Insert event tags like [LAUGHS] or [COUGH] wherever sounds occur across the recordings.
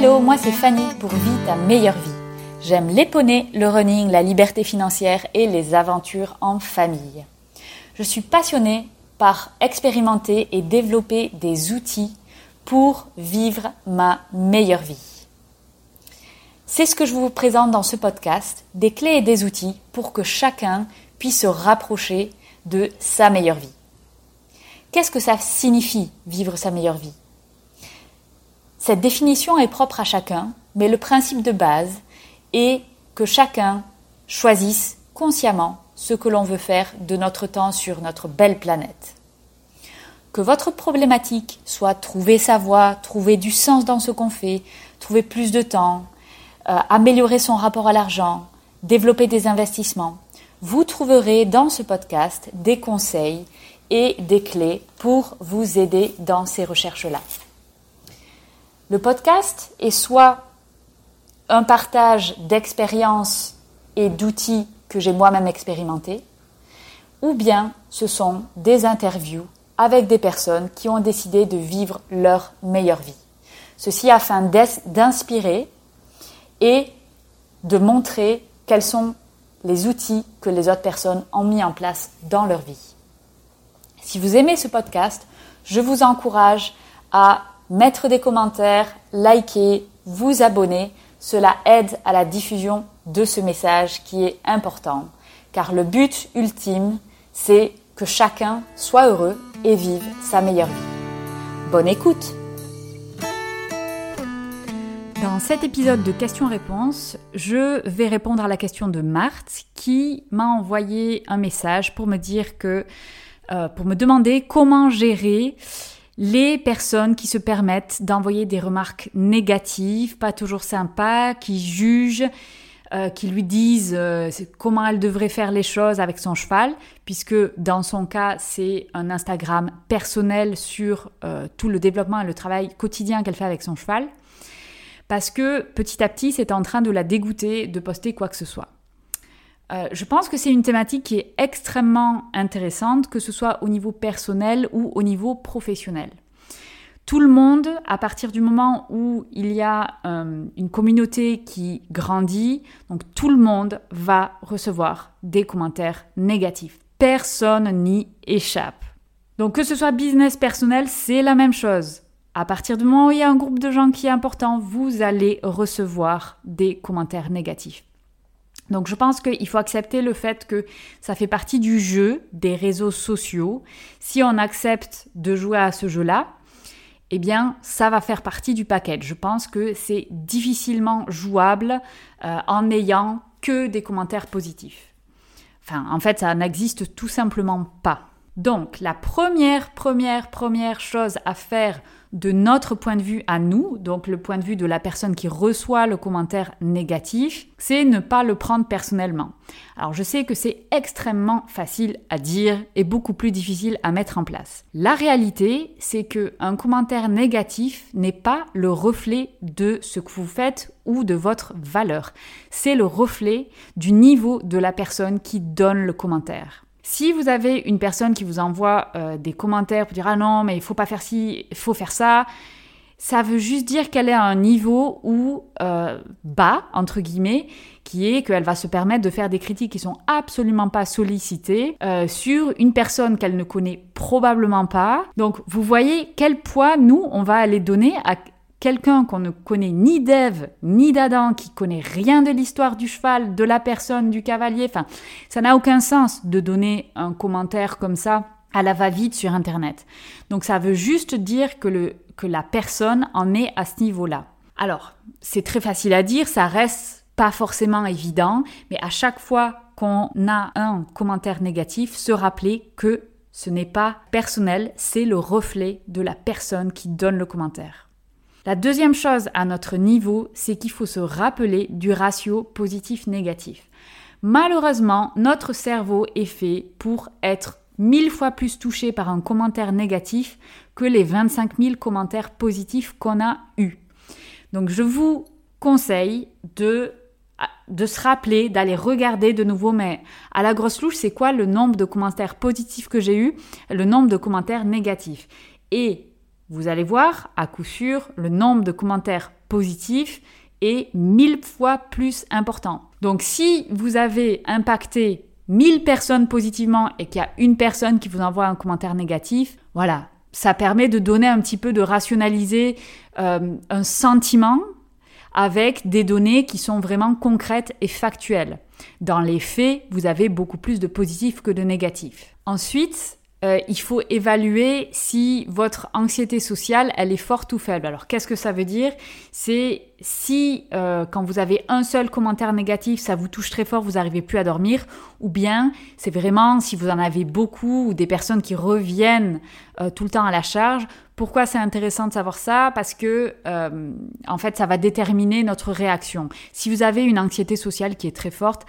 Hello, moi c'est Fanny pour Vie ta meilleure vie. J'aime les poneys, le running, la liberté financière et les aventures en famille. Je suis passionnée par expérimenter et développer des outils pour vivre ma meilleure vie. C'est ce que je vous présente dans ce podcast, des clés et des outils pour que chacun puisse se rapprocher de sa meilleure vie. Qu'est-ce que ça signifie vivre sa meilleure vie? Cette définition est propre à chacun, mais le principe de base est que chacun choisisse consciemment ce que l'on veut faire de notre temps sur notre belle planète. Que votre problématique soit trouver sa voie, trouver du sens dans ce qu'on fait, trouver plus de temps, euh, améliorer son rapport à l'argent, développer des investissements, vous trouverez dans ce podcast des conseils et des clés pour vous aider dans ces recherches-là. Le podcast est soit un partage d'expériences et d'outils que j'ai moi-même expérimentés, ou bien ce sont des interviews avec des personnes qui ont décidé de vivre leur meilleure vie. Ceci afin d'inspirer et de montrer quels sont les outils que les autres personnes ont mis en place dans leur vie. Si vous aimez ce podcast, je vous encourage à mettre des commentaires, liker, vous abonner. Cela aide à la diffusion de ce message qui est important, car le but ultime, c'est que chacun soit heureux et vive sa meilleure vie. Bonne écoute dans cet épisode de questions-réponses, je vais répondre à la question de Marthe qui m'a envoyé un message pour me dire que, euh, pour me demander comment gérer les personnes qui se permettent d'envoyer des remarques négatives, pas toujours sympas, qui jugent, euh, qui lui disent euh, comment elle devrait faire les choses avec son cheval, puisque dans son cas, c'est un Instagram personnel sur tout le développement et le travail quotidien qu'elle fait avec son cheval parce que petit à petit, c'est en train de la dégoûter de poster quoi que ce soit. Euh, je pense que c'est une thématique qui est extrêmement intéressante, que ce soit au niveau personnel ou au niveau professionnel. Tout le monde, à partir du moment où il y a euh, une communauté qui grandit, donc tout le monde va recevoir des commentaires négatifs. Personne n'y échappe. Donc que ce soit business personnel, c'est la même chose. À partir du moment où il y a un groupe de gens qui est important, vous allez recevoir des commentaires négatifs. Donc je pense qu'il faut accepter le fait que ça fait partie du jeu des réseaux sociaux. Si on accepte de jouer à ce jeu-là, eh bien ça va faire partie du paquet. Je pense que c'est difficilement jouable euh, en n'ayant que des commentaires positifs. Enfin, en fait, ça n'existe tout simplement pas. Donc, la première, première, première chose à faire de notre point de vue à nous, donc le point de vue de la personne qui reçoit le commentaire négatif, c'est ne pas le prendre personnellement. Alors je sais que c'est extrêmement facile à dire et beaucoup plus difficile à mettre en place. La réalité, c'est que un commentaire négatif n'est pas le reflet de ce que vous faites ou de votre valeur. C'est le reflet du niveau de la personne qui donne le commentaire. Si vous avez une personne qui vous envoie euh, des commentaires pour dire ah non mais il faut pas faire ci, il faut faire ça, ça veut juste dire qu'elle est à un niveau où euh, bas entre guillemets, qui est qu'elle va se permettre de faire des critiques qui sont absolument pas sollicitées euh, sur une personne qu'elle ne connaît probablement pas. Donc vous voyez quel poids nous on va aller donner à quelqu'un qu'on ne connaît ni d'Ève ni d'Adam, qui connaît rien de l'histoire du cheval, de la personne, du cavalier, enfin, ça n'a aucun sens de donner un commentaire comme ça à la va-vite sur Internet. Donc ça veut juste dire que, le, que la personne en est à ce niveau-là. Alors, c'est très facile à dire, ça reste pas forcément évident, mais à chaque fois qu'on a un commentaire négatif, se rappeler que ce n'est pas personnel, c'est le reflet de la personne qui donne le commentaire. La deuxième chose à notre niveau, c'est qu'il faut se rappeler du ratio positif-négatif. Malheureusement, notre cerveau est fait pour être mille fois plus touché par un commentaire négatif que les 25 000 commentaires positifs qu'on a eus. Donc je vous conseille de, se rappeler, d'aller regarder de nouveau, mais à la grosse louche, c'est quoi le nombre de commentaires positifs que j'ai eu, le nombre de commentaires négatifs? Vous allez voir, à coup sûr, le nombre de commentaires positifs est mille fois plus important. Donc si vous avez impacté 1000 personnes positivement et qu'il y a une personne qui vous envoie un commentaire négatif, voilà, ça permet de donner un petit peu de rationaliser euh, un sentiment avec des données qui sont vraiment concrètes et factuelles. Dans les faits, vous avez beaucoup plus de positifs que de négatifs. Ensuite, euh, il faut évaluer si votre anxiété sociale, elle est forte ou faible. Alors, qu'est-ce que ça veut dire? C'est si, euh, quand vous avez un seul commentaire négatif, ça vous touche très fort, vous n'arrivez plus à dormir, ou bien c'est vraiment si vous en avez beaucoup ou des personnes qui reviennent euh, tout le temps à la charge. Pourquoi c'est intéressant de savoir ça? Parce que, en fait, ça va déterminer notre réaction. Si vous avez une anxiété sociale qui est très forte,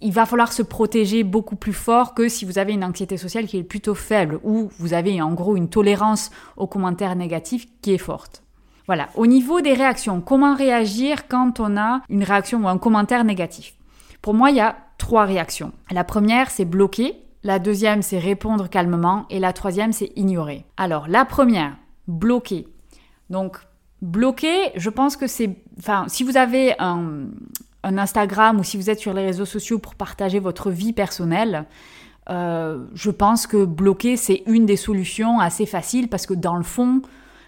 il va falloir se protéger beaucoup plus fort que si vous avez une anxiété sociale qui est plutôt faible ou vous avez en gros une tolérance aux commentaires négatifs qui est forte. Voilà, au niveau des réactions, comment réagir quand on a une réaction ou un commentaire négatif? Pour moi, il y a trois réactions. La première, c'est bloquer. La deuxième, c'est répondre calmement. Et la troisième, c'est ignorer. Alors, la première, bloquer. Donc, bloquer, je pense que c'est... Enfin, si vous avez un, un Instagram ou si vous êtes sur les réseaux sociaux pour partager votre vie personnelle, euh, je pense que bloquer, c'est une des solutions assez faciles parce que dans le fond,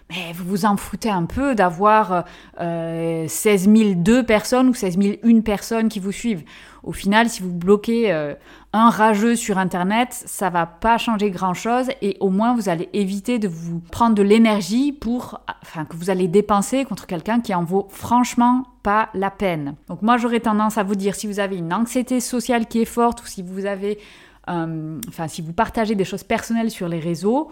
mais vous vous en foutez un peu d'avoir euh, 16 002 personnes ou 16 001 personnes qui vous suivent. Au final, si vous bloquez euh, un rageux sur Internet, ça va pas changer grand-chose et au moins vous allez éviter de vous prendre de l'énergie pour, enfin, que vous allez dépenser contre quelqu'un qui en vaut franchement la peine. Donc moi, j'aurais tendance à vous dire si vous avez une anxiété sociale qui est forte ou si vous avez, euh, enfin, si vous partagez des choses personnelles sur les réseaux,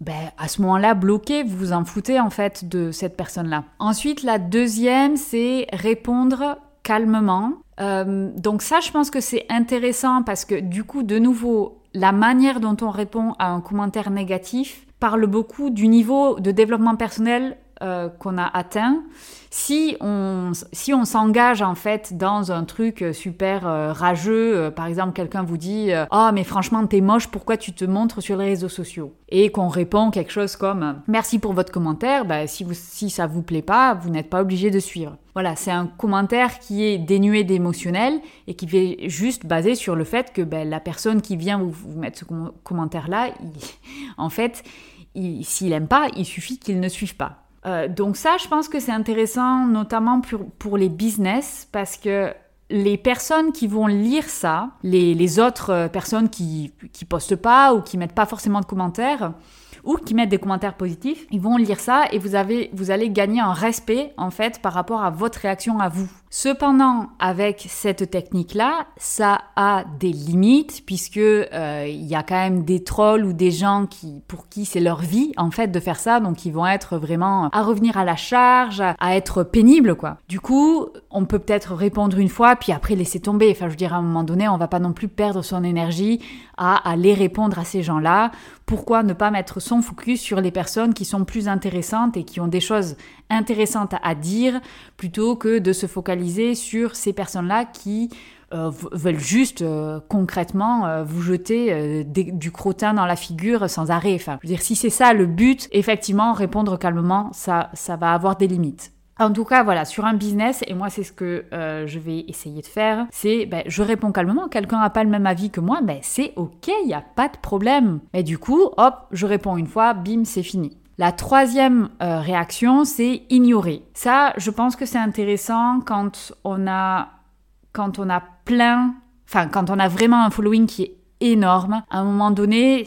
ben, à ce moment-là, bloquez, vous vous en foutez en fait de cette personne-là. Ensuite, la deuxième, c'est répondre calmement. Euh, donc ça, je pense que c'est intéressant parce que du coup, de nouveau, la manière dont on répond à un commentaire négatif parle beaucoup du niveau de développement personnel euh, qu'on a atteint, si on si on s'engage en fait dans un truc super euh, rageux, euh, par exemple quelqu'un vous dit "Ah mais franchement t'es moche, pourquoi tu te montres sur les réseaux sociaux?" et qu'on répond quelque chose comme "Merci pour votre commentaire, bah, si vous si ça vous plaît pas, vous n'êtes pas obligé de suivre." Voilà, c'est un commentaire qui est dénué d'émotionnel et qui est juste basé sur le fait que ben, la personne qui vient vous, vous mettre ce commentaire là, [LAUGHS] en fait, s'il aime pas, il suffit qu'il ne suive pas. Euh, donc ça, je pense que c'est intéressant, notamment pour, les business, parce que les personnes qui vont lire ça, les, autres euh, personnes qui, qui postent pas ou qui mettent pas forcément de commentaires, ou qui mettent des commentaires positifs, ils vont lire ça et vous, avez, vous allez gagner un respect en fait par rapport à votre réaction à vous. Cependant, avec cette technique-là, ça a des limites puisque euh, il y a quand même des trolls ou des gens qui, pour qui c'est leur vie en fait de faire ça, donc ils vont être vraiment à revenir à la charge, à être pénibles quoi. Du coup, on peut peut-être répondre une fois puis après laisser tomber. Enfin, je veux dire à un moment donné, on va pas non plus perdre son énergie à aller répondre à ces gens-là. Pourquoi ne pas mettre son focus sur les personnes qui sont plus intéressantes et qui ont des choses intéressantes à dire plutôt que de se focaliser sur ces personnes-là qui euh, veulent juste euh, concrètement euh, vous jeter du crottin dans la figure sans arrêt. Enfin, je veux dire, si c'est ça le but, effectivement, répondre calmement, ça, ça va avoir des limites. En tout cas, voilà, sur un business, et moi c'est ce que je vais essayer de faire, c'est ben, je réponds calmement, quelqu'un n'a pas le même avis que moi, ben, c'est ok, il n'y a pas de problème. Mais du coup, hop, je réponds une fois, bim, c'est fini. La troisième euh, réaction, c'est ignorer. Ça, je pense que c'est intéressant quand on a quand on a plein, enfin quand on a vraiment un following qui est énorme. À un moment donné,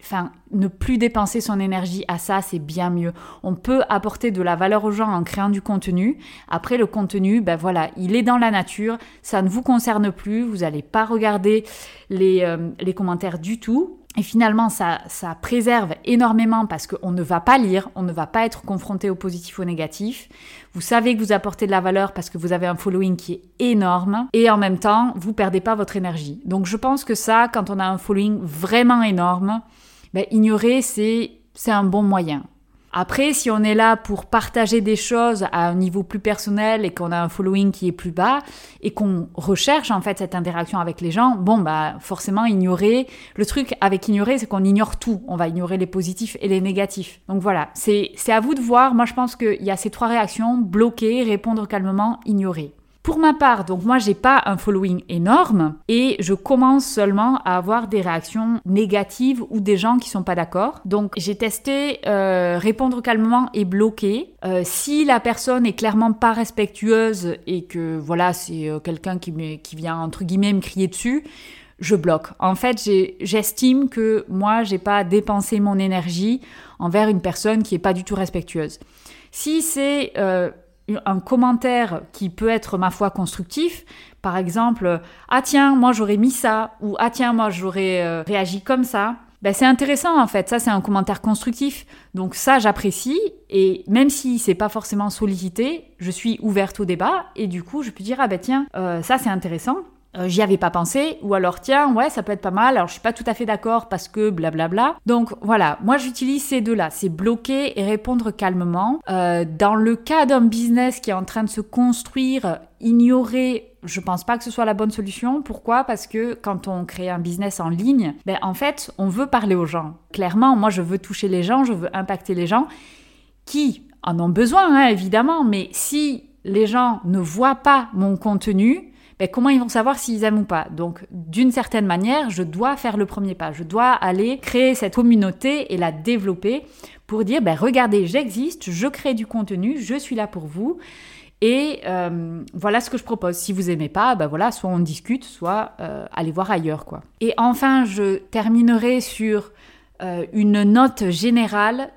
enfin, ne plus dépenser son énergie à ça, c'est bien mieux. On peut apporter de la valeur aux gens en créant du contenu. Après, le contenu, ben voilà, il est dans la nature, ça ne vous concerne plus, vous n'allez pas regarder euh, les commentaires du tout. Et finalement, ça, ça préserve énormément parce qu'on ne va pas lire, on ne va pas être confronté au positif ou au négatif. Vous savez que vous apportez de la valeur parce que vous avez un following qui est énorme. Et en même temps, vous perdez pas votre énergie. Donc je pense que ça, quand on a un following vraiment énorme, ben, ignorer, c'est, c'est un bon moyen. Après, si on est là pour partager des choses à un niveau plus personnel et qu'on a un following qui est plus bas et qu'on recherche en fait cette interaction avec les gens, bon bah forcément ignorer. Le truc avec ignorer, c'est qu'on ignore tout. On va ignorer les positifs et les négatifs. Donc voilà, c'est c'est à vous de voir. Moi, je pense qu'il y a ces trois réactions bloquer, répondre calmement, ignorer. Pour ma part, donc moi j'ai pas un following énorme et je commence seulement à avoir des réactions négatives ou des gens qui sont pas d'accord. Donc j'ai testé euh, répondre calmement et bloquer. Euh, si la personne est clairement pas respectueuse et que voilà c'est euh, quelqu'un qui, vient entre guillemets me crier dessus, je bloque. En fait, j'estime que moi, j'ai pas dépensé mon énergie envers une personne qui est pas du tout respectueuse. Si c'est un commentaire qui peut être ma foi constructif, par exemple, ah tiens, moi j'aurais mis ça, ou ah tiens, moi j'aurais euh, réagi comme ça, ben, c'est intéressant en fait, ça c'est un commentaire constructif. Donc ça j'apprécie, et même si c'est pas forcément sollicité, je suis ouverte au débat, et du coup je peux dire, ah ben tiens, euh, ça c'est intéressant, euh, j'y avais pas pensé, ou alors tiens, ouais, ça peut être pas mal, alors je suis pas tout à fait d'accord parce que blablabla. Donc voilà, moi j'utilise ces deux-là, c'est bloquer et répondre calmement. Euh, dans le cas d'un business qui est en train de se construire, ignorer, je pense pas que ce soit la bonne solution. Pourquoi? Parce que quand on crée un business en ligne, ben en fait, on veut parler aux gens. Clairement, moi je veux toucher les gens, je veux impacter les gens qui en ont besoin, hein, évidemment, mais si les gens ne voient pas mon contenu, comment ils vont savoir s'ils aiment ou pas? Donc, d'une certaine manière, je dois faire le premier pas. Je dois aller créer cette communauté et la développer pour dire, ben, regardez, j'existe, je crée du contenu, je suis là pour vous. Et euh, voilà ce que je propose. Si vous aimez pas, ben voilà, soit on discute, soit euh, allez voir ailleurs, quoi. Et enfin, je terminerai sur euh, une note générale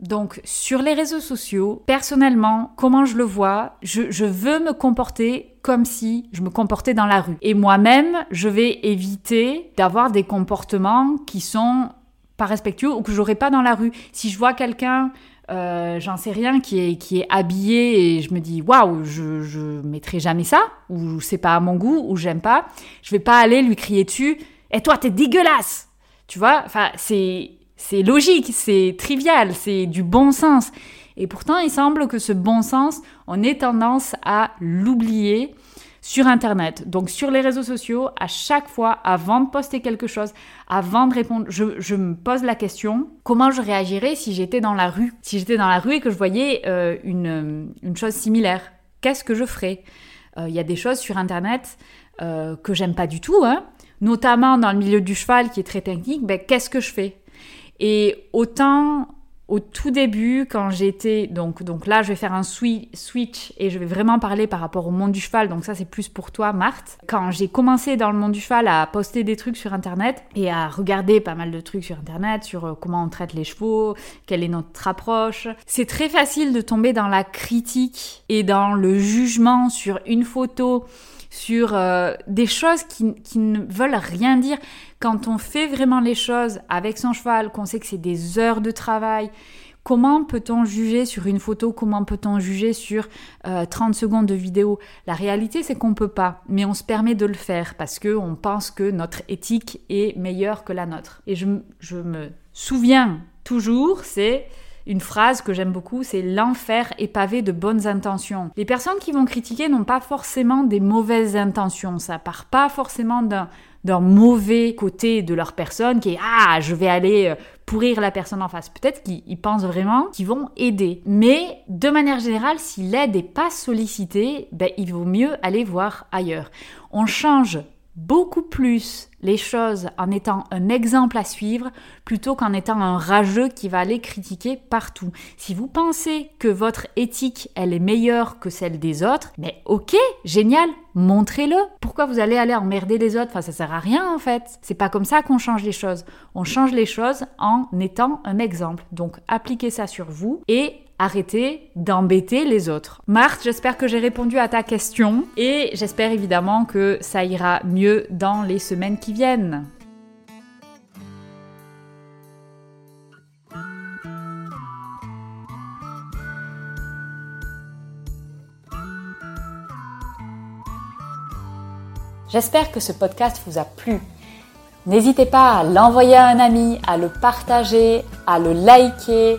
donc sur les réseaux sociaux, personnellement, comment je le vois, je, veux me comporter comme si je me comportais dans la rue. Et moi-même, je vais éviter d'avoir des comportements qui sont pas respectueux ou que j'aurais pas dans la rue. Si je vois quelqu'un, euh, j'en sais rien, qui est, habillé et je me dis waouh, je, je mettrai jamais ça, ou c'est pas à mon goût, ou j'aime pas, je vais pas aller lui crier dessus, et eh, toi t'es dégueulasse! Tu vois, enfin, c'est, c'est logique, c'est trivial, c'est du bon sens. Et pourtant, il semble que ce bon sens, on ait tendance à l'oublier sur Internet. Donc sur les réseaux sociaux, à chaque fois, avant de poster quelque chose, avant de répondre, je, me pose la question, comment je réagirais si j'étais dans la rue? Si j'étais dans la rue et que je voyais euh, une, chose similaire, qu'est-ce que je ferais? Euh, Il y a des choses sur Internet euh, que j'aime pas du tout, hein, notamment dans le milieu du cheval qui est très technique, ben, qu'est-ce que je fais? Et autant au tout début, quand j'étais donc donc là, je vais faire un switch et je vais vraiment parler par rapport au monde du cheval. Donc ça, c'est plus pour toi, Marthe. Quand j'ai commencé dans le monde du cheval à poster des trucs sur Internet et à regarder pas mal de trucs sur Internet sur euh, comment on traite les chevaux, quelle est notre approche, c'est très facile de tomber dans la critique et dans le jugement sur une photo sur euh, des choses qui, qui, ne veulent rien dire. Quand on fait vraiment les choses avec son cheval, qu'on sait que c'est des heures de travail, comment peut-on juger sur une photo? Comment peut-on juger sur 30 euh, secondes de vidéo? La réalité, c'est qu'on ne peut pas, mais on se permet de le faire parce qu'on pense que notre éthique est meilleure que la nôtre. Et je, je me souviens toujours, c'est une phrase que j'aime beaucoup, c'est l'enfer est pavé de bonnes intentions. Les personnes qui vont critiquer n'ont pas forcément des mauvaises intentions, ça part pas forcément d'un mauvais côté de leur personne qui est ah je vais aller euh, pourrir la personne en face. Peut-être qu'ils pensent vraiment qu'ils vont aider. Mais de manière générale, si l'aide n'est pas sollicitée, ben, il vaut mieux aller voir ailleurs. On change beaucoup plus les choses en étant un exemple à suivre plutôt qu'en étant un rageux qui va aller critiquer partout. Si vous pensez que votre éthique, elle est meilleure que celle des autres, mais ok, génial, montrez-le. Pourquoi vous allez aller emmerder les autres? Enfin, ça sert à rien en fait. C'est pas comme ça qu'on change les choses. On change les choses en étant un exemple. Donc, appliquez ça sur vous et arrêtez d'embêter les autres. Marthe, j'espère que j'ai répondu à ta question et j'espère évidemment que ça ira mieux dans les semaines qui viennent. J'espère que ce podcast vous a plu. N'hésitez pas à l'envoyer à un ami, à le partager, à le liker,